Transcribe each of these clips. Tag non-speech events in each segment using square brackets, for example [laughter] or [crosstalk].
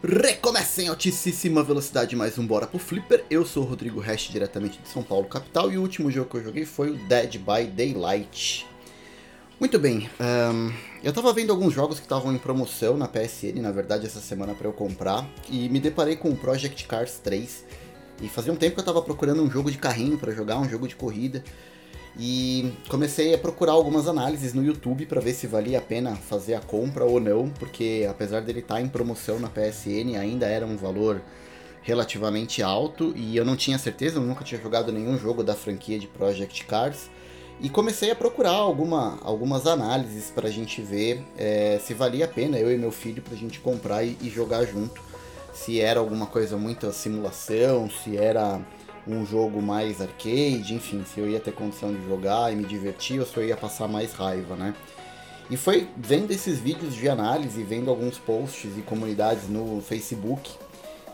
Recomeça em altíssima velocidade mais um Bora pro Flipper. Eu sou o Rodrigo Hash, diretamente de São Paulo, capital, e o último jogo que eu joguei foi o Dead by Daylight. Muito bem, um, eu tava vendo alguns jogos que estavam em promoção na PSN, na verdade, essa semana para eu comprar, e me deparei com o Project Cars 3. E fazia um tempo que eu tava procurando um jogo de carrinho para jogar, um jogo de corrida. E comecei a procurar algumas análises no YouTube para ver se valia a pena fazer a compra ou não, porque apesar dele estar tá em promoção na PSN, ainda era um valor relativamente alto e eu não tinha certeza, eu nunca tinha jogado nenhum jogo da franquia de Project Cars. E comecei a procurar alguma, algumas análises para a gente ver é, se valia a pena eu e meu filho para a gente comprar e, e jogar junto. Se era alguma coisa muito simulação, se era um jogo mais arcade, enfim, se eu ia ter condição de jogar e me divertir ou se eu ia passar mais raiva, né? E foi vendo esses vídeos de análise, vendo alguns posts e comunidades no Facebook,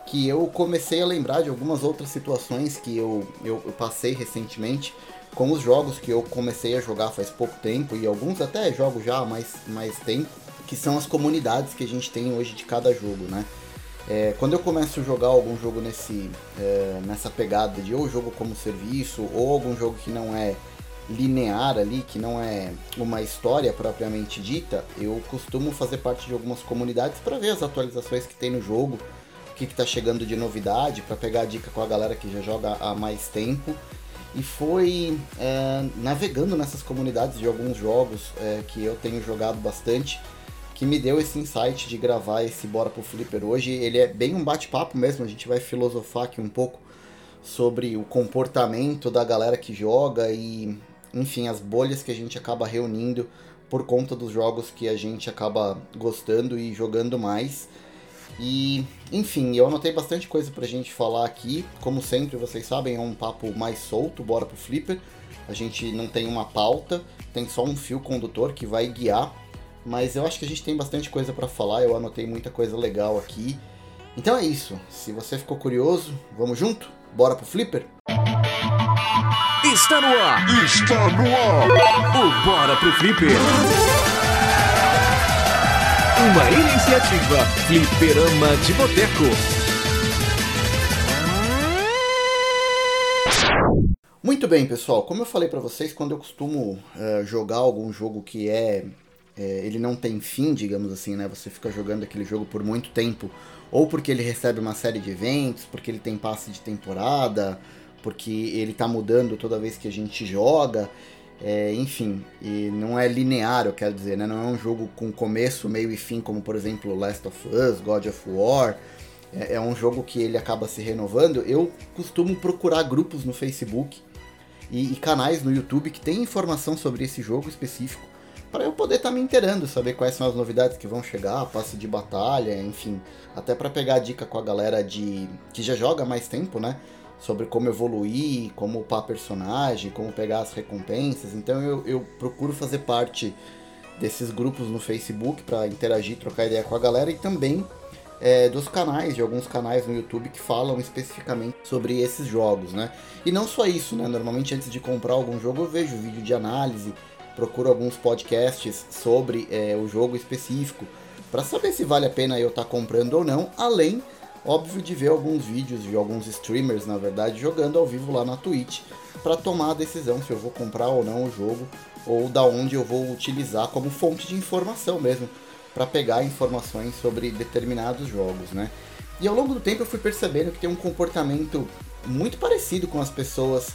que eu comecei a lembrar de algumas outras situações que eu, eu, eu passei recentemente com os jogos que eu comecei a jogar faz pouco tempo e alguns até jogo já há mais, mais tempo, que são as comunidades que a gente tem hoje de cada jogo, né? É, quando eu começo a jogar algum jogo nesse, é, nessa pegada de ou jogo como serviço ou algum jogo que não é linear ali, que não é uma história propriamente dita, eu costumo fazer parte de algumas comunidades para ver as atualizações que tem no jogo, o que está chegando de novidade, para pegar dica com a galera que já joga há mais tempo. E foi é, navegando nessas comunidades de alguns jogos é, que eu tenho jogado bastante que me deu esse insight de gravar esse Bora pro Flipper hoje. Ele é bem um bate-papo mesmo, a gente vai filosofar aqui um pouco sobre o comportamento da galera que joga e, enfim, as bolhas que a gente acaba reunindo por conta dos jogos que a gente acaba gostando e jogando mais. E, enfim, eu anotei bastante coisa pra gente falar aqui. Como sempre, vocês sabem, é um papo mais solto, bora pro Flipper. A gente não tem uma pauta, tem só um fio condutor que vai guiar mas eu acho que a gente tem bastante coisa para falar, eu anotei muita coisa legal aqui. Então é isso. Se você ficou curioso, vamos junto? Bora pro Flipper? Está no ar! Está no ar! O Bora pro Flipper! Uma iniciativa Flipperama de Boteco. Muito bem, pessoal. Como eu falei para vocês, quando eu costumo uh, jogar algum jogo que é é, ele não tem fim, digamos assim, né? Você fica jogando aquele jogo por muito tempo, ou porque ele recebe uma série de eventos, porque ele tem passe de temporada, porque ele tá mudando toda vez que a gente joga, é, enfim, e não é linear, eu quero dizer, né? Não é um jogo com começo, meio e fim, como por exemplo Last of Us, God of War. É, é um jogo que ele acaba se renovando. Eu costumo procurar grupos no Facebook e, e canais no YouTube que tem informação sobre esse jogo específico para eu poder estar tá me inteirando, saber quais são as novidades que vão chegar, passe de batalha, enfim, até para pegar dica com a galera de que já joga mais tempo, né? Sobre como evoluir, como upar personagem, como pegar as recompensas. Então eu, eu procuro fazer parte desses grupos no Facebook para interagir, trocar ideia com a galera e também é, dos canais, de alguns canais no YouTube que falam especificamente sobre esses jogos, né? E não só isso, né? Normalmente antes de comprar algum jogo eu vejo vídeo de análise procuro alguns podcasts sobre é, o jogo específico para saber se vale a pena eu estar tá comprando ou não, além, óbvio, de ver alguns vídeos de alguns streamers, na verdade, jogando ao vivo lá na Twitch para tomar a decisão se eu vou comprar ou não o jogo ou da onde eu vou utilizar como fonte de informação mesmo para pegar informações sobre determinados jogos, né? E ao longo do tempo eu fui percebendo que tem um comportamento muito parecido com as pessoas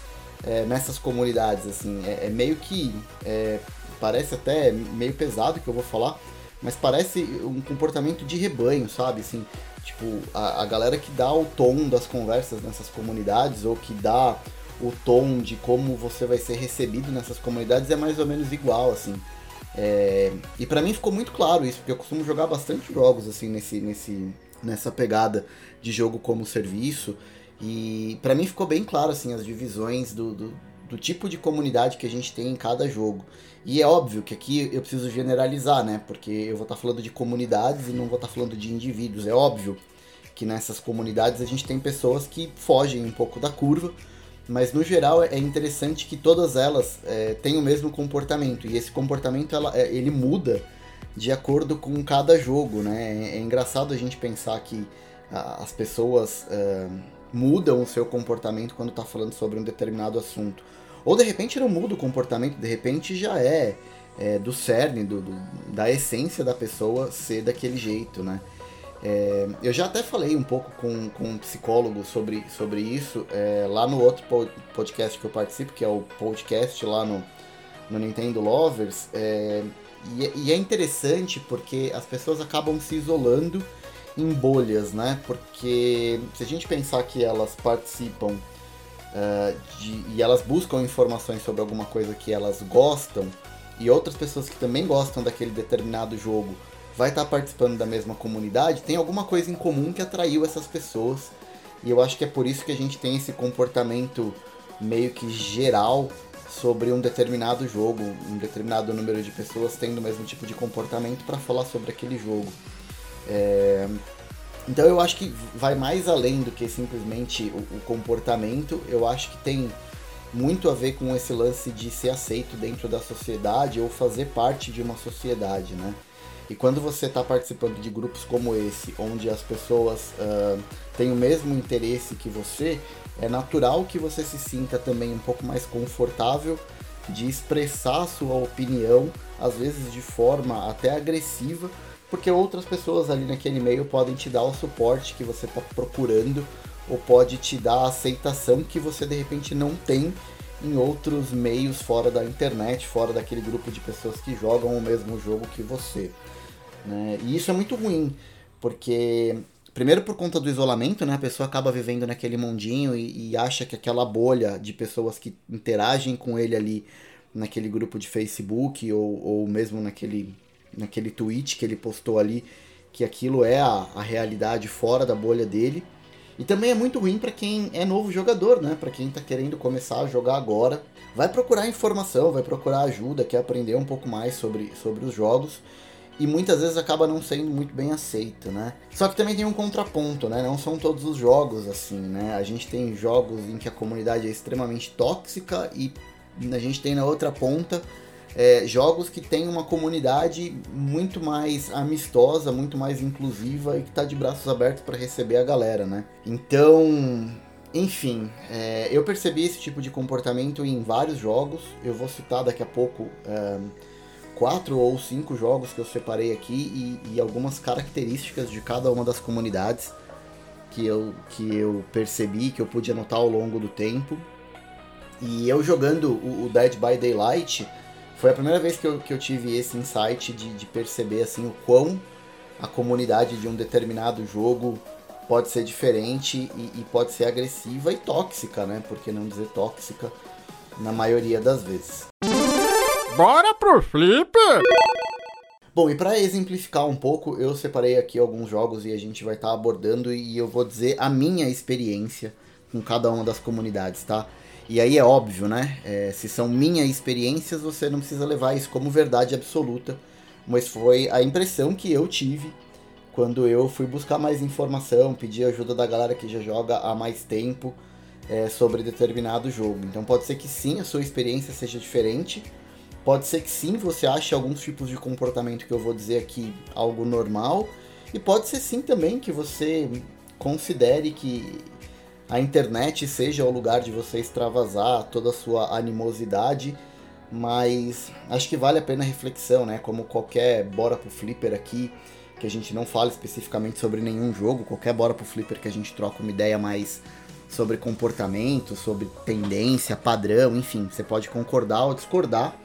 é, nessas comunidades, assim. É, é meio que. É, parece até meio pesado que eu vou falar, mas parece um comportamento de rebanho, sabe? Assim, tipo, a, a galera que dá o tom das conversas nessas comunidades, ou que dá o tom de como você vai ser recebido nessas comunidades é mais ou menos igual, assim. É, e para mim ficou muito claro isso, porque eu costumo jogar bastante jogos assim nesse, nesse, nessa pegada de jogo como serviço. E para mim ficou bem claro assim as divisões do, do, do, tipo de comunidade que a gente tem em cada jogo. E é óbvio que aqui eu preciso generalizar, né? Porque eu vou estar tá falando de comunidades e não vou estar tá falando de indivíduos. É óbvio que nessas comunidades a gente tem pessoas que fogem um pouco da curva, mas no geral é interessante que todas elas é, têm o mesmo comportamento e esse comportamento ela, é, ele muda de acordo com cada jogo, né? É, é engraçado a gente pensar que as pessoas uh, mudam o seu comportamento quando está falando sobre um determinado assunto. Ou de repente não muda o comportamento, de repente já é, é do cerne, do, do, da essência da pessoa ser daquele jeito, né? É, eu já até falei um pouco com, com um psicólogo sobre, sobre isso é, lá no outro podcast que eu participo, que é o podcast lá no, no Nintendo Lovers. É, e, é, e, é interessante porque as pessoas acabam se isolando em bolhas, né? Porque se a gente pensar que elas participam uh, de, e elas buscam informações sobre alguma coisa que elas gostam, e outras pessoas que também gostam daquele determinado jogo vai estar tá participando da mesma comunidade, tem alguma coisa em comum que atraiu essas pessoas. E eu acho que é por isso que a gente tem esse comportamento meio que geral sobre um determinado jogo, um determinado número de pessoas tendo o mesmo tipo de comportamento para falar sobre aquele jogo. É... Então eu acho que vai mais além do que simplesmente o, o, comportamento. Eu acho que tem muito a ver com esse lance de ser aceito dentro da sociedade ou fazer parte de uma sociedade, né? E quando você está participando de grupos como esse, onde as pessoas uh, têm o mesmo interesse que você, é natural que você se sinta também um pouco mais confortável de expressar sua opinião, às vezes de forma até agressiva, porque outras pessoas ali naquele meio podem te dar o suporte que você está procurando ou pode te dar a aceitação que você de repente não tem em outros meios fora da internet, fora daquele grupo de pessoas que jogam o mesmo jogo que você. Né? E isso é muito ruim, porque primeiro por conta do isolamento, né? A pessoa acaba vivendo naquele mundinho e, e, acha que aquela bolha de pessoas que interagem com ele ali naquele grupo de Facebook ou, ou mesmo naquele naquele tweet que ele postou ali, que aquilo é a, a realidade fora da bolha dele. E também é muito ruim para quem é novo jogador, né? Para quem está querendo começar a jogar agora. Vai procurar informação, vai procurar ajuda, quer aprender um pouco mais sobre, sobre os jogos. E muitas vezes acaba não sendo muito bem aceito, né? Só que também tem um contraponto, né? Não são todos os jogos assim, né? A gente tem jogos em que a comunidade é extremamente tóxica e a gente tem na outra ponta é, jogos que tem uma comunidade muito mais amistosa, muito mais inclusiva e que está de braços abertos para receber a galera, né? Então, enfim, é, eu percebi esse tipo de comportamento em vários jogos. Eu vou citar daqui a pouco é, quatro ou cinco jogos que eu separei aqui e, e, algumas características de cada uma das comunidades que eu, que eu percebi, que eu pude anotar ao longo do tempo. E eu jogando o, o Dead by Daylight, foi a primeira vez que eu, que eu tive esse insight de, de perceber assim o quão a comunidade de um determinado jogo pode ser diferente e, e, pode ser agressiva e tóxica, né? Por que não dizer tóxica na maioria das vezes. Bora pro flip! Bom, e para exemplificar um pouco, eu separei aqui alguns jogos e a gente vai estar tá abordando e eu vou dizer a minha experiência com cada uma das comunidades, tá? E aí é óbvio, né? É, se são minhas experiências, você não precisa levar isso como verdade absoluta. Mas foi a impressão que eu tive quando eu fui buscar mais informação, pedir ajuda da galera que já joga há mais tempo é, sobre determinado jogo. Então pode ser que sim, a sua experiência seja diferente. Pode ser que sim, você ache alguns tipos de comportamento que eu vou dizer aqui algo normal. E pode ser sim também que você considere que a internet seja o lugar de você extravasar toda a sua animosidade, mas acho que vale a pena a reflexão, né? Como qualquer bora pro flipper aqui, que a gente não fala especificamente sobre nenhum jogo, qualquer bora pro flipper que a gente troca uma ideia mais sobre comportamento, sobre tendência, padrão, enfim, você pode concordar ou discordar,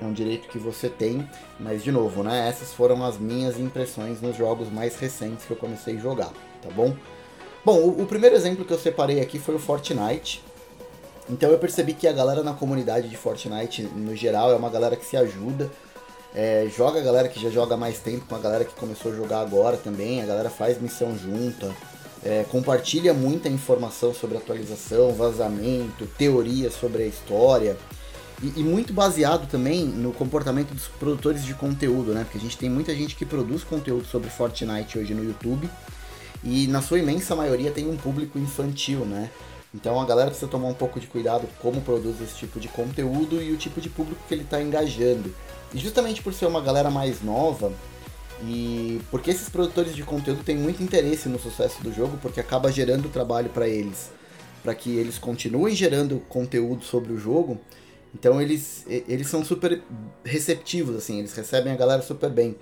é um direito que você tem, mas de novo, né? Essas foram as minhas impressões nos jogos mais recentes que eu comecei a jogar, tá bom? Bom, o, o, primeiro exemplo que eu separei aqui foi o Fortnite. Então eu percebi que a galera na comunidade de Fortnite, no geral, é uma galera que se ajuda. É, joga a galera que já joga mais tempo com a galera que começou a jogar agora também. A galera faz missão junta. É, compartilha muita informação sobre atualização, vazamento, teorias sobre a história. E, e, muito baseado também no comportamento dos produtores de conteúdo, né? Porque a gente tem muita gente que produz conteúdo sobre Fortnite hoje no YouTube e na sua imensa maioria tem um público infantil, né? Então a galera precisa tomar um pouco de cuidado como produz esse tipo de conteúdo e o tipo de público que ele está engajando. E justamente por ser uma galera mais nova, E porque esses produtores de conteúdo têm muito interesse no sucesso do jogo, porque acaba gerando trabalho para eles, para que eles continuem gerando conteúdo sobre o jogo. Então eles, eles são super receptivos, assim, eles recebem a galera super bem.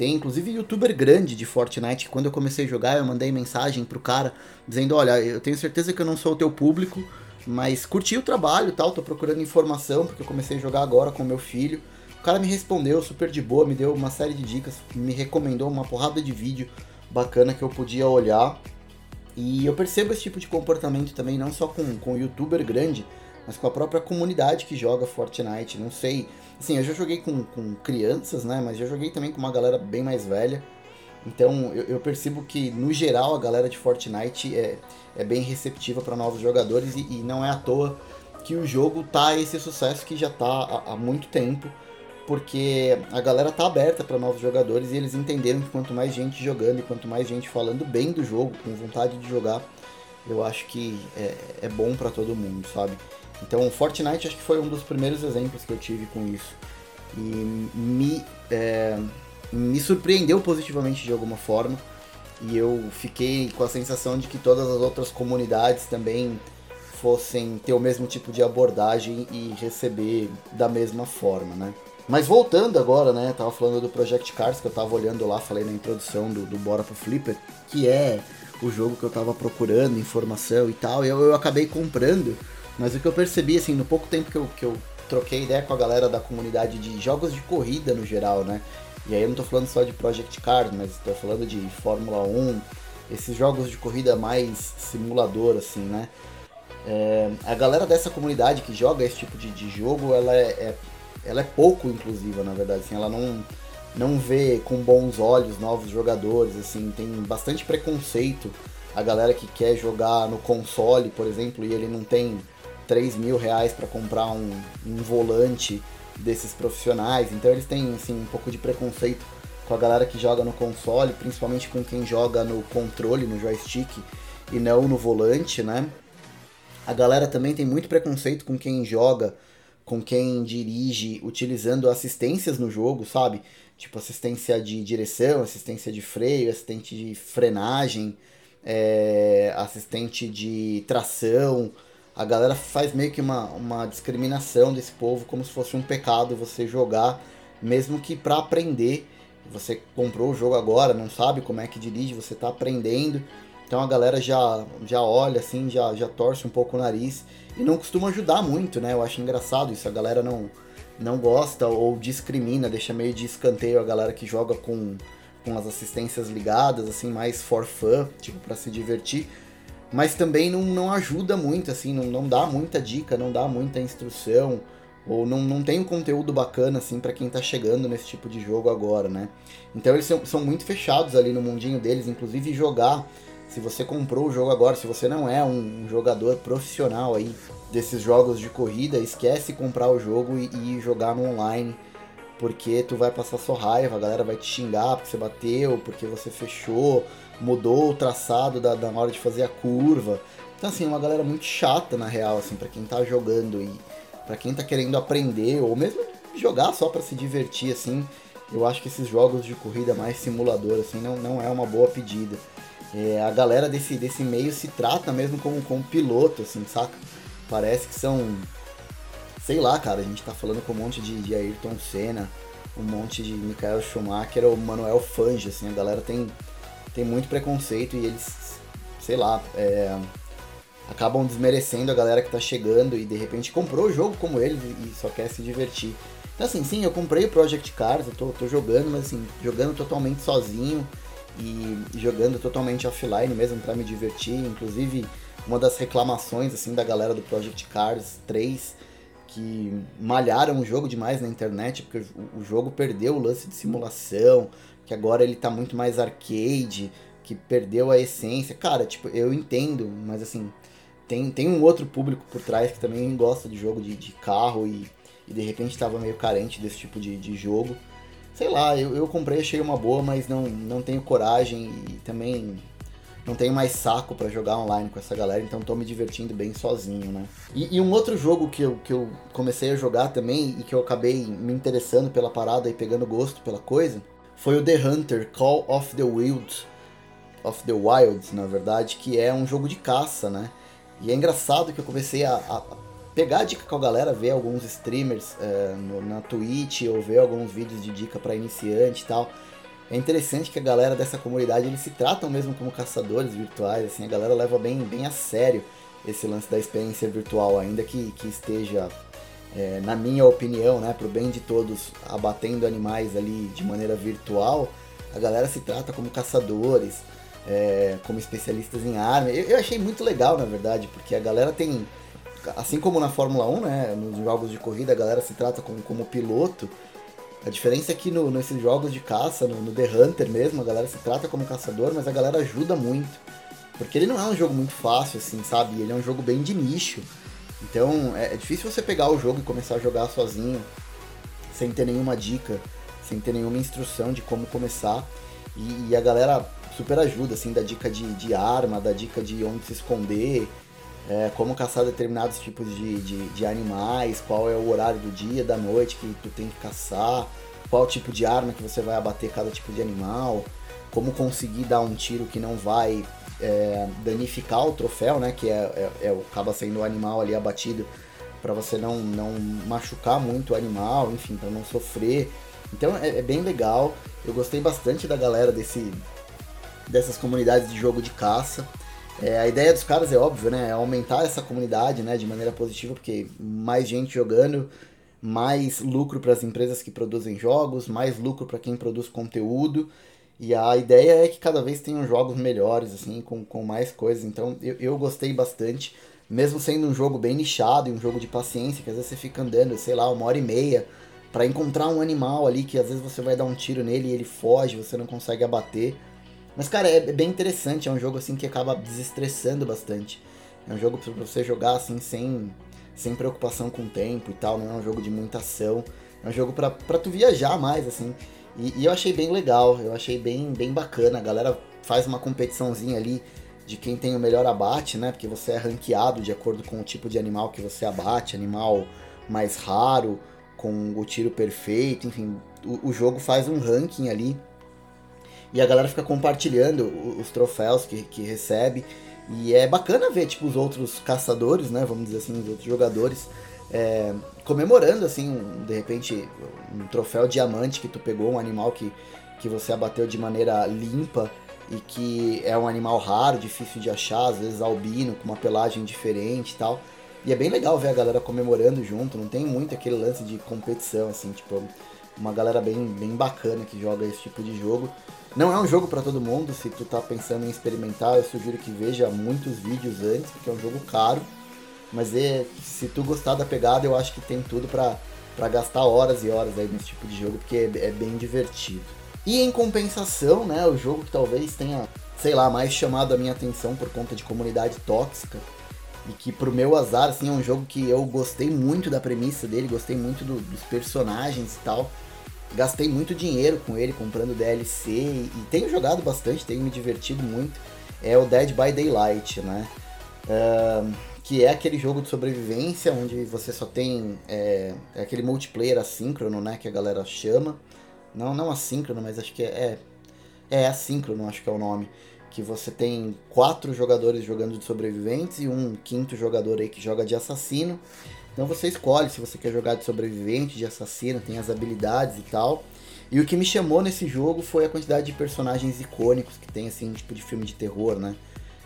Tem inclusive youtuber grande de Fortnite que quando eu comecei a jogar eu mandei mensagem pro cara dizendo, olha, eu tenho certeza que eu não sou o teu público, mas curti o trabalho tal, tô procurando informação porque eu comecei a jogar agora com meu filho. O cara me respondeu super de boa, me deu uma série de dicas, me recomendou uma porrada de vídeo bacana que eu podia olhar. E eu percebo esse tipo de comportamento também, não só com, com youtuber grande, mas com a própria comunidade que joga Fortnite. Não sei. Assim, eu já joguei com, com crianças, né? Mas já joguei também com uma galera bem mais velha. Então eu, eu percebo que, no geral, a galera de Fortnite é, é bem receptiva para novos jogadores e, e, não é à toa que o jogo tá esse sucesso que já tá há, há muito tempo porque a galera tá aberta para novos jogadores e eles entenderam que quanto mais gente jogando e quanto mais gente falando bem do jogo, com vontade de jogar, eu acho que é, é bom para todo mundo, sabe? Então, Fortnite acho que foi um dos primeiros exemplos que eu tive com isso. E me, é, me surpreendeu positivamente de alguma forma. E eu fiquei com a sensação de que todas as outras comunidades também fossem ter o mesmo tipo de abordagem e receber da mesma forma, né? Mas voltando agora, né? Tava falando do Project Cars que eu tava olhando lá, falei na introdução do, do Bora pro Flipper, que é o jogo que eu tava procurando, informação e tal, e eu, eu acabei comprando. Mas o que eu percebi, assim, no pouco tempo que eu, que eu troquei ideia com a galera da comunidade de jogos de corrida no geral, né? E aí eu não tô falando só de Project Cars, mas tô falando de Fórmula 1, esses jogos de corrida mais simulador, assim, né? É, a galera dessa comunidade que joga esse tipo de, de jogo, ela é, é, ela é pouco inclusiva, na verdade. Assim, ela não, não vê com bons olhos novos jogadores, assim, tem bastante preconceito. A galera que quer jogar no console, por exemplo, e ele não tem 3 mil reais para comprar um, um volante desses profissionais. Então eles têm assim, um pouco de preconceito com a galera que joga no console, principalmente com quem joga no controle, no joystick e não no volante, né? A galera também tem muito preconceito com quem joga com quem dirige utilizando assistências no jogo, sabe? Tipo assistência de direção, assistência de freio, assistente de frenagem, é, assistente de tração. A galera faz meio que uma, uma discriminação desse povo como se fosse um pecado você jogar, mesmo que para aprender. Você comprou o jogo agora, não sabe como é que dirige, você está aprendendo. Então a galera já, já olha assim, já, já torce um pouco o nariz e não costuma ajudar muito, né? Eu acho engraçado isso. A galera não, não gosta ou discrimina, deixa meio de escanteio a galera que joga com, com as assistências ligadas, assim, mais for fun, tipo, para se divertir. Mas também não, não ajuda muito, assim, não, não dá muita dica, não dá muita instrução, ou não, não tem um conteúdo bacana, assim, para quem tá chegando nesse tipo de jogo agora, né? Então eles são, são muito fechados ali no mundinho deles, inclusive jogar se você comprou o jogo agora, se você não é um jogador profissional aí desses jogos de corrida, esquece comprar o jogo e, e jogar no online, porque tu vai passar sua raiva, a galera vai te xingar porque você bateu, porque você fechou, mudou o traçado da, da hora de fazer a curva. Então assim, é uma galera muito chata na real, assim, para quem tá jogando e para quem tá querendo aprender ou mesmo jogar só para se divertir assim, eu acho que esses jogos de corrida mais simulador assim não, não é uma boa pedida é, a galera desse, desse meio se trata mesmo como, como piloto, assim, saca? Parece que são. Sei lá, cara, a gente tá falando com um monte de, de Ayrton Senna, um monte de Michael Schumacher ou Manuel Fange, assim, a galera tem, tem muito preconceito e eles, sei lá, é, acabam desmerecendo a galera que tá chegando e de repente comprou o jogo como eles e só quer se divertir. Então assim, sim, eu comprei o Project Cars, eu tô, tô jogando, mas assim, jogando totalmente sozinho e jogando totalmente offline mesmo para me divertir. Inclusive, uma das reclamações assim da galera do Project Cars 3 que malharam o jogo demais na internet, porque o jogo perdeu o lance de simulação, que agora ele tá muito mais arcade, que perdeu a essência. Cara, tipo, eu entendo, mas assim, tem, tem um outro público por trás que também gosta de jogo de, de carro e, e de repente estava meio carente desse tipo de, de jogo sei lá, eu, eu comprei, achei uma boa, mas não, não tenho coragem e também não tenho mais saco para jogar online com essa galera, então tô me divertindo bem sozinho, né? E, e, um outro jogo que eu, que eu comecei a jogar também e que eu acabei me interessando pela parada e pegando gosto pela coisa foi o The Hunter Call of the Wild, of the Wild, na verdade, que é um jogo de caça, né? E é engraçado que eu comecei a, a pegar dica com a galera, ver alguns streamers é, no, na Twitch ou ver alguns vídeos de dica para iniciante e tal. É interessante que a galera dessa comunidade eles se tratam mesmo como caçadores virtuais, assim, a galera leva bem, bem a sério esse lance da experiência virtual, ainda que, que esteja, é, na minha opinião, né, pro bem de todos, abatendo animais ali de maneira virtual, a galera se trata como caçadores, é, como especialistas em arma. Eu, eu, achei muito legal, na verdade, porque a galera tem, assim como na Fórmula 1, né, nos jogos de corrida, a galera se trata como, como piloto. A diferença é que no, nesses jogos de caça, no, no The Hunter mesmo, a galera se trata como caçador, mas a galera ajuda muito. Porque ele não é um jogo muito fácil, assim, sabe? Ele é um jogo bem de nicho. Então é, é difícil você pegar o jogo e começar a jogar sozinho, sem ter nenhuma dica, sem ter nenhuma instrução de como começar. E, e a galera super ajuda, assim, da dica de, de arma, da dica de onde se esconder, é, como caçar determinados tipos de, de, de, animais, qual é o horário do dia, da noite que tu tem que caçar, qual tipo de arma que você vai abater cada tipo de animal, como conseguir dar um tiro que não vai é, danificar o troféu, né? Que é, é, é acaba sendo o animal ali abatido para você não, não machucar muito o animal, enfim, para não sofrer. Então é, é, bem legal. Eu gostei bastante da galera desse, dessas comunidades de jogo de caça. É, a ideia dos caras é óbvio, né? É aumentar essa comunidade, né? De maneira positiva, porque mais gente jogando, mais lucro para as empresas que produzem jogos, mais lucro para quem produz conteúdo. E a ideia é que cada vez tenham jogos melhores, assim, com, com mais coisas. Então eu, eu gostei bastante, mesmo sendo um jogo bem nichado e um jogo de paciência, que às vezes você fica andando, sei lá, uma hora e meia para encontrar um animal ali que às vezes você vai dar um tiro nele e ele foge, você não consegue abater. Mas cara, é bem interessante, é um jogo assim que acaba desestressando bastante. É um jogo para você jogar assim sem sem preocupação com o tempo e tal, não é um jogo de muita ação. É um jogo para tu viajar mais assim. E, e, eu achei bem legal, eu achei bem, bem bacana. A galera faz uma competiçãozinha ali de quem tem o melhor abate, né? Porque você é ranqueado de acordo com o tipo de animal que você abate, animal mais raro, com o tiro perfeito, enfim. O, o jogo faz um ranking ali. E a galera fica compartilhando os troféus que, que recebe. E é bacana ver, tipo, os outros caçadores, né? Vamos dizer assim, os outros jogadores é, comemorando, assim, de repente, um troféu diamante que tu pegou, um animal que, que você abateu de maneira limpa e que é um animal raro, difícil de achar, às vezes albino, com uma pelagem diferente e tal. E é bem legal ver a galera comemorando junto, não tem muito aquele lance de competição, assim, tipo, uma galera bem, bem bacana que joga esse tipo de jogo. Não é um jogo para todo mundo, se tu tá pensando em experimentar, eu sugiro que veja muitos vídeos antes, porque é um jogo caro mas é, se tu gostar da pegada, eu acho que tem tudo para gastar horas e horas aí nesse tipo de jogo, porque é, é, bem divertido. E em compensação, né, o jogo que talvez tenha, sei lá, mais chamado a minha atenção por conta de comunidade tóxica, e que pro meu azar, assim, é um jogo que eu gostei muito da premissa dele, gostei muito do, dos personagens e tal. Gastei muito dinheiro com ele, comprando DLC, e, e tenho jogado bastante, tenho me divertido muito. É o Dead by Daylight, né? Uh, que é aquele jogo de sobrevivência onde você só tem é, é, aquele multiplayer assíncrono, né, que a galera chama. Não, não assíncrono, mas acho que é, é, é assíncrono, acho que é o nome. Que você tem quatro jogadores jogando de sobreviventes e um quinto jogador aí que joga de assassino. Então você escolhe se você quer jogar de sobrevivente, de assassino, tem as habilidades e tal. E o que me chamou nesse jogo foi a quantidade de personagens icônicos que tem, assim, tipo de filme de terror, né?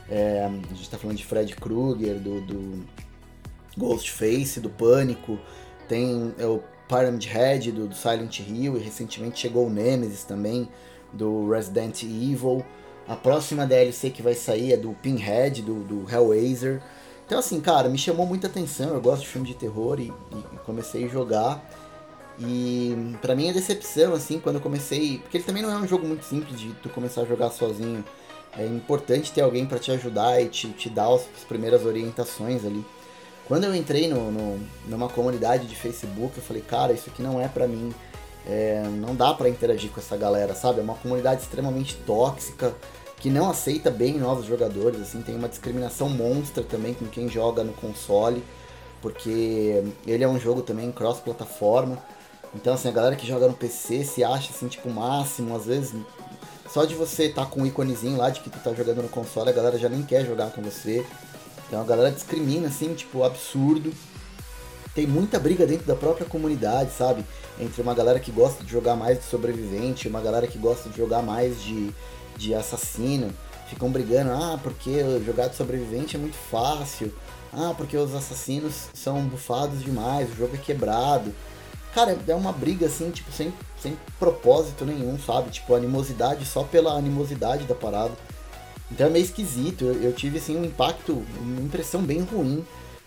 É, a gente tá falando de Fred Krueger, do, do Ghostface, do Pânico, tem é, o Pyramid Head do, do, Silent Hill, e recentemente chegou o Nemesis também, do Resident Evil. A próxima DLC que vai sair é do Pinhead, do, do Hellraiser. Então assim, cara, me chamou muita atenção, eu gosto de filme de terror e, e comecei a jogar. E para mim é decepção, assim, quando eu comecei. Porque ele também não é um jogo muito simples de tu começar a jogar sozinho. É importante ter alguém para te ajudar e te, te dar as primeiras orientações ali. Quando eu entrei no, no, numa comunidade de Facebook, eu falei, cara, isso aqui não é para mim. É, não dá para interagir com essa galera, sabe? É uma comunidade extremamente tóxica, que não aceita bem novos jogadores, assim, tem uma discriminação monstra também com quem joga no console, porque ele é um jogo também cross-plataforma. Então, assim, a galera que joga no PC se acha, assim, tipo, máximo, às vezes, só de você estar tá com um íconezinho lá de que tu tá jogando no console, a galera já nem quer jogar com você. Então a galera discrimina, assim, tipo, absurdo. Tem muita briga dentro da própria comunidade, sabe? Entre uma galera que gosta de jogar mais de sobrevivente, uma galera que gosta de jogar mais de, de assassino. Ficam brigando, ah, porque jogar de sobrevivente é muito fácil. Ah, porque os assassinos são bufados demais, o jogo é quebrado. Cara, é uma briga assim, tipo, sem, sem propósito nenhum, sabe? Tipo, animosidade só pela animosidade da parada. Então é meio esquisito. Eu, eu, tive assim um impacto, uma impressão bem ruim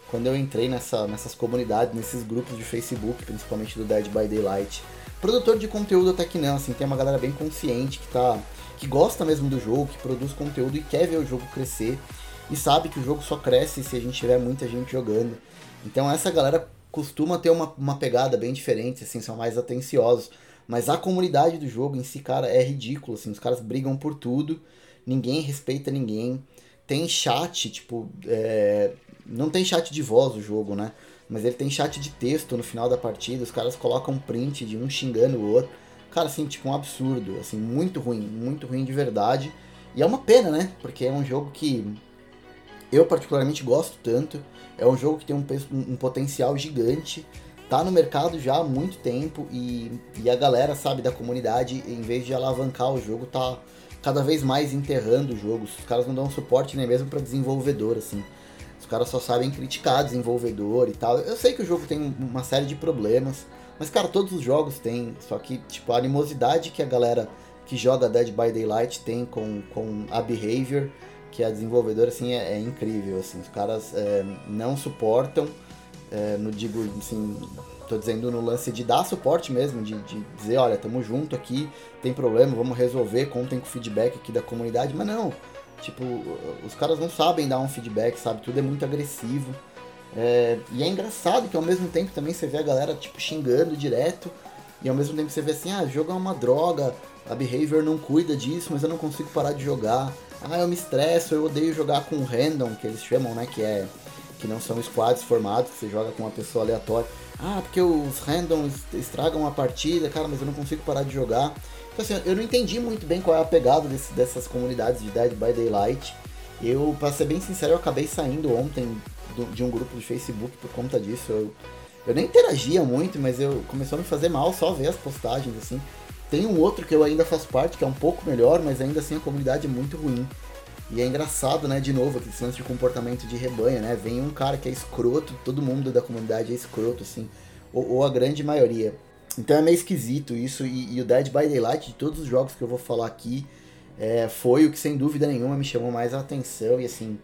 quando eu entrei nessa, nessas comunidades, nesses grupos de Facebook, principalmente do Dead by Daylight. Produtor de conteúdo até que não, assim, tem uma galera bem consciente que tá. que gosta mesmo do jogo, que produz conteúdo e quer ver o jogo crescer. E sabe que o jogo só cresce se a gente tiver muita gente jogando. Então essa galera costuma ter uma, uma pegada bem diferente, assim, são mais atenciosos. Mas a comunidade do jogo em si, cara, é ridículo, assim, os caras brigam por tudo ninguém respeita ninguém. Tem chat, tipo, é... não tem chat de voz o jogo, né? Mas ele tem chat de texto no final da partida, os caras colocam print de um xingando o outro. Cara, assim, tipo, um absurdo, assim, muito ruim, muito ruim de verdade. E é uma pena, né? Porque é um jogo que eu particularmente gosto tanto. É um jogo que tem um, um potencial gigante. Tá no mercado já há muito tempo e, e a galera, sabe, da comunidade, em vez de alavancar o jogo, tá, cada vez mais enterrando o jogo. Os caras não dão suporte nem mesmo para desenvolvedor, assim. Os caras só sabem criticar desenvolvedor e tal. Eu sei que o jogo tem uma série de problemas, mas, cara, todos os jogos têm. Só que, tipo, a animosidade que a galera que joga Dead by Daylight tem com, com a Behavior, que é a desenvolvedora, assim, é, é incrível, assim. Os caras é, não suportam, é, no digo, assim, Tô dizendo no lance de dar suporte mesmo, de, de dizer, olha, tamo junto aqui, tem problema, vamos resolver, contem com o feedback aqui da comunidade, mas não. Tipo, os caras não sabem dar um feedback, sabe? Tudo é muito agressivo. É, e é engraçado que ao mesmo tempo também você vê a galera, tipo, xingando direto. E ao mesmo tempo você vê assim, ah, jogo é uma droga, a behavior não cuida disso, mas eu não consigo parar de jogar. Ah, eu me estresso, eu odeio jogar com random, que eles chamam, né? Que é. Que não são squads formados, que você joga com uma pessoa aleatória. Ah, porque os randoms estragam a partida, cara, mas eu não consigo parar de jogar. Então assim, eu não entendi muito bem qual é a pegada desse, dessas comunidades de Dead by Daylight. Eu, pra ser bem sincero, eu acabei saindo ontem do, de um grupo de Facebook por conta disso. Eu, eu nem interagia muito, mas eu começou a me fazer mal só ver as postagens, assim. Tem um outro que eu ainda faço parte, que é um pouco melhor, mas ainda assim a comunidade é muito ruim. E é engraçado, né, de novo, aquele lance de comportamento de rebanho, né? Vem um cara que é escroto, todo mundo da comunidade é escroto, assim, ou, ou a grande maioria. Então é meio esquisito isso, e, e, o Dead by Daylight, de todos os jogos que eu vou falar aqui, é, foi o que sem dúvida nenhuma me chamou mais a atenção e assim,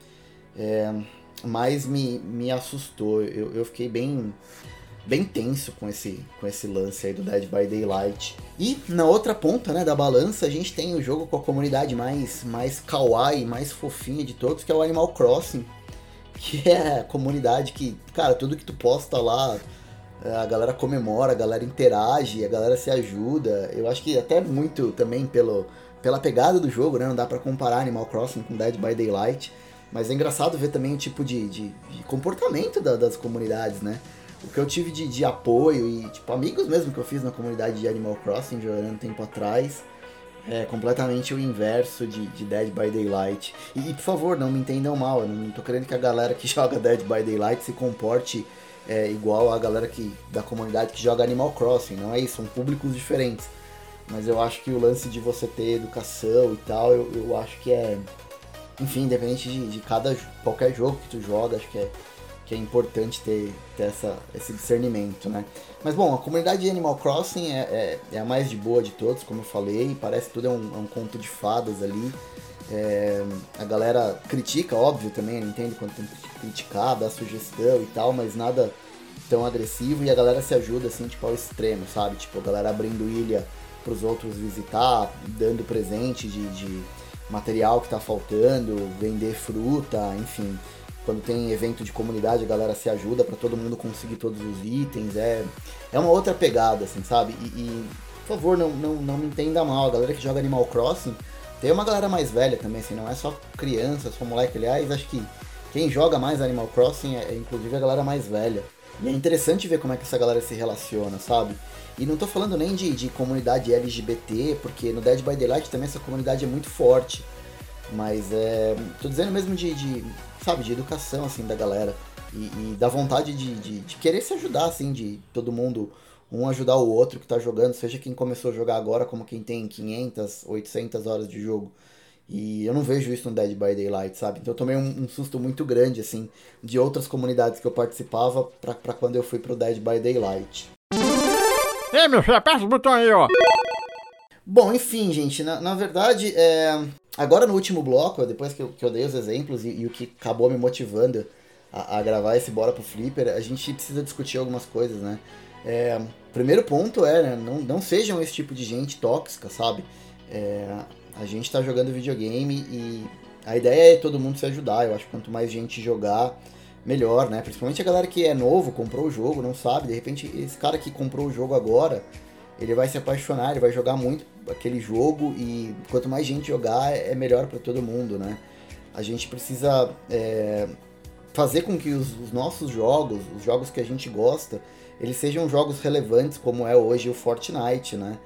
é, mais me, me assustou. Eu, eu fiquei bem bem tenso com esse, com esse lance aí do Dead by Daylight. E na outra ponta né, da balança, a gente tem o jogo com a comunidade mais, mais kawaii, mais fofinha de todos, que é o Animal Crossing. [laughs] Que é a comunidade que, cara, tudo que tu posta lá, a galera comemora, a galera interage, a galera se ajuda. Eu acho que até muito também pelo, pela pegada do jogo, né? Não dá para comparar Animal Crossing com Dead by Daylight. Mas é engraçado ver também o tipo de, de, de comportamento da, das comunidades, né? O que eu tive de, de apoio e, tipo, amigos mesmo que eu fiz na comunidade de Animal Crossing jogando tempo atrás, é completamente o inverso de, de Dead by Daylight. E, e, por favor, não me entendam mal, eu não tô querendo que a galera que [laughs] joga Dead by Daylight se comporte é, igual a galera que, da comunidade que joga Animal Crossing, não é isso, são públicos diferentes. Mas eu acho que o lance de você ter educação e tal, eu, eu acho que é. Enfim, independente de, de cada qualquer jogo que tu joga, acho que é que é importante ter, ter essa, esse discernimento, né? Mas bom, a comunidade de Animal Crossing é, é, é a mais de boa de todos, como eu falei, parece tudo é um, é um conto de fadas ali. É, a galera critica, óbvio, também, entende quando tem que criticar, dá sugestão e tal, mas nada tão agressivo e a galera se ajuda assim, tipo, ao extremo, sabe? Tipo, a galera abrindo ilha para os outros visitar, dando presente de, de material que tá faltando, vender fruta, enfim quando tem evento de comunidade, a galera se ajuda para todo mundo conseguir todos os itens. É, é uma outra pegada, assim, sabe? E, e, por favor, não, não, não me entenda mal. A galera que joga Animal Crossing tem uma galera mais velha também, assim, não é só criança, só moleque. Aliás, acho que quem joga mais Animal Crossing é, é inclusive a galera mais velha. E é interessante ver como é que essa galera se relaciona, sabe? E não tô falando nem de, de comunidade LGBT, porque no Dead by Daylight também essa comunidade é muito forte. Mas é. tô dizendo mesmo de, de sabe, de educação, assim, da galera. E, e da vontade de, de, de, querer se ajudar, assim, de todo mundo, um ajudar o outro que tá jogando, seja quem começou a jogar agora, como quem tem 500, 800 horas de jogo. E eu não vejo isso no Dead by Daylight, sabe? Então eu tomei um, um susto muito grande, assim, de outras comunidades que eu participava pra, pra quando eu fui pro Dead by Daylight. Ei, meu filho, aperta o botão aí, ó. Bom, enfim, gente, na, na verdade, é... agora no último bloco, depois que eu, que eu dei os exemplos e, e o que acabou me motivando a, a, gravar esse Bora pro Flipper, a gente precisa discutir algumas coisas, né? É... Primeiro ponto é, né, não, não sejam esse tipo de gente tóxica, sabe? É... A gente tá jogando videogame e a ideia é todo mundo se ajudar. Eu acho que quanto mais gente jogar, melhor, né? Principalmente a galera que é novo, comprou o jogo, não sabe. De repente, esse cara que comprou o jogo agora, ele vai se apaixonar, ele vai jogar muito aquele jogo e quanto mais gente jogar, é melhor para todo mundo, né? A gente precisa é, fazer com que os, os, nossos jogos, os jogos que a gente gosta, eles sejam jogos relevantes, como é hoje o Fortnite, né?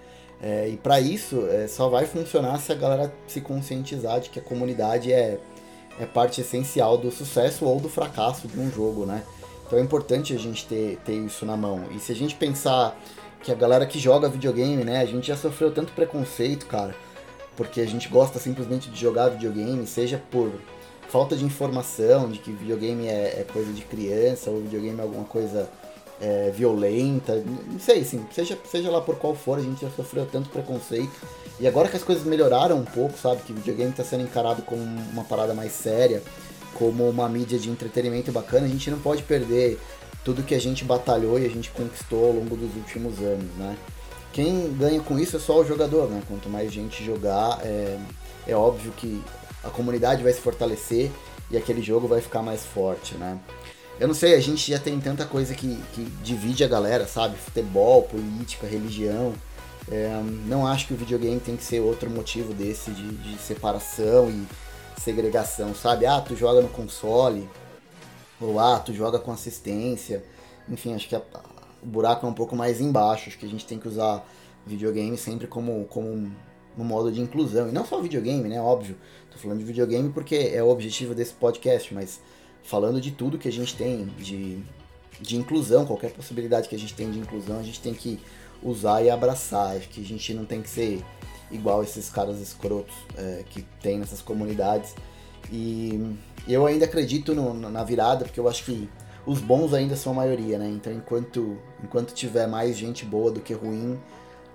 É, e para isso, é, só vai funcionar se a galera se conscientizar de que a comunidade é, é parte essencial do sucesso ou do fracasso de um jogo, né? Então é importante a gente ter, ter isso na mão. E se a gente pensar que a galera que joga videogame, né, a gente já sofreu tanto preconceito, cara, porque a gente gosta simplesmente de jogar videogame, seja por falta de informação de que videogame é, é coisa de criança ou videogame é alguma coisa é, violenta, não sei, assim, seja, seja lá por qual for, a gente já sofreu tanto preconceito. E agora que as coisas melhoraram um pouco, sabe, que videogame está sendo encarado como uma parada mais séria, como uma mídia de entretenimento bacana, a gente não pode perder tudo que a gente batalhou e a gente conquistou ao longo dos últimos anos, né? Quem ganha com isso é só o jogador, né? Quanto mais gente jogar, é, é óbvio que a comunidade vai se fortalecer e aquele jogo vai ficar mais forte, né? Eu não sei, a gente já tem tanta coisa que, que divide a galera, sabe? Futebol, política, religião. É, não acho que o videogame tem que ser outro motivo desse de, de, separação e segregação, sabe? Ah, tu joga no console, tu joga com assistência. Enfim, acho que a, o buraco é um pouco mais embaixo. Acho que a gente tem que usar videogame sempre como, como um, um modo de inclusão. E não só videogame, né? Óbvio. Tô falando de videogame porque é o objetivo desse podcast, mas falando de tudo que a gente tem de, de inclusão, qualquer possibilidade que a gente tem de inclusão, a gente tem que usar e abraçar. Acho que a gente não tem que ser igual esses caras escrotos é, que tem nessas comunidades. E eu ainda acredito no, na virada, porque eu acho que os bons ainda são a maioria, né? Então enquanto, enquanto tiver mais gente boa do que ruim,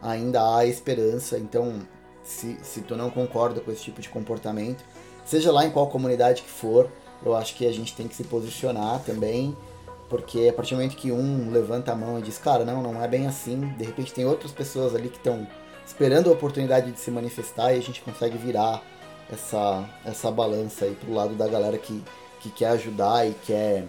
ainda há esperança. Então, se, se tu não concorda com esse tipo de comportamento, seja lá em qual comunidade que for, eu acho que a gente tem que se posicionar também, porque a partir do momento que um levanta a mão e diz, cara, não, não é bem assim, de repente tem outras pessoas ali que estão esperando a oportunidade de se manifestar e a gente consegue virar essa, essa balança aí pro lado da galera que, que quer ajudar e quer,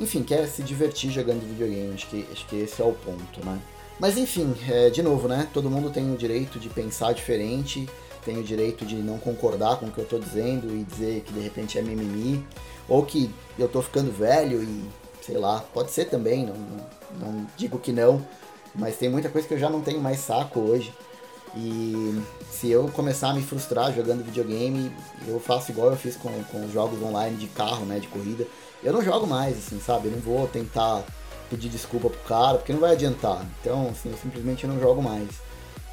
enfim, quer se divertir jogando videogame. Acho que, acho que esse é o ponto, né? Mas enfim, é, de novo, né? Todo mundo tem o direito de pensar diferente, tem o direito de não concordar com o que eu tô dizendo e dizer que de repente é mimimi, ou que eu tô ficando velho e sei lá, pode ser também, não, não, não digo que não, mas tem muita coisa que eu já não tenho mais saco hoje. E se eu começar a me frustrar jogando videogame, eu faço igual eu fiz com, com jogos online de carro, né, de corrida. Eu não jogo mais, assim, sabe? Eu não vou tentar pedir desculpa pro cara, porque não vai adiantar. Então, assim, eu simplesmente não jogo mais.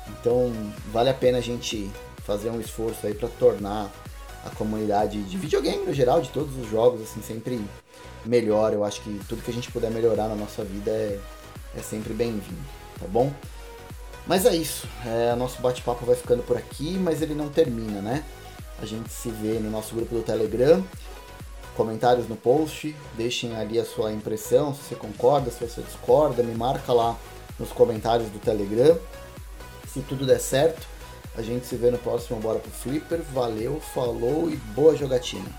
Então, vale a pena a gente fazer um esforço aí para tornar a comunidade de videogame no geral, de todos os jogos, assim, sempre melhor. Eu acho que tudo que a gente puder melhorar na nossa vida é, é sempre bem-vindo, tá bom? Mas é isso, é, nosso bate-papo vai ficando por aqui, mas ele não termina, né? A gente se vê no nosso grupo do Telegram, comentários no post, deixem ali a sua impressão, se você concorda, se você discorda, me marca lá nos comentários do Telegram. Se tudo der certo, a gente se vê no próximo Bora pro Flipper. Valeu, falou e boa jogatina!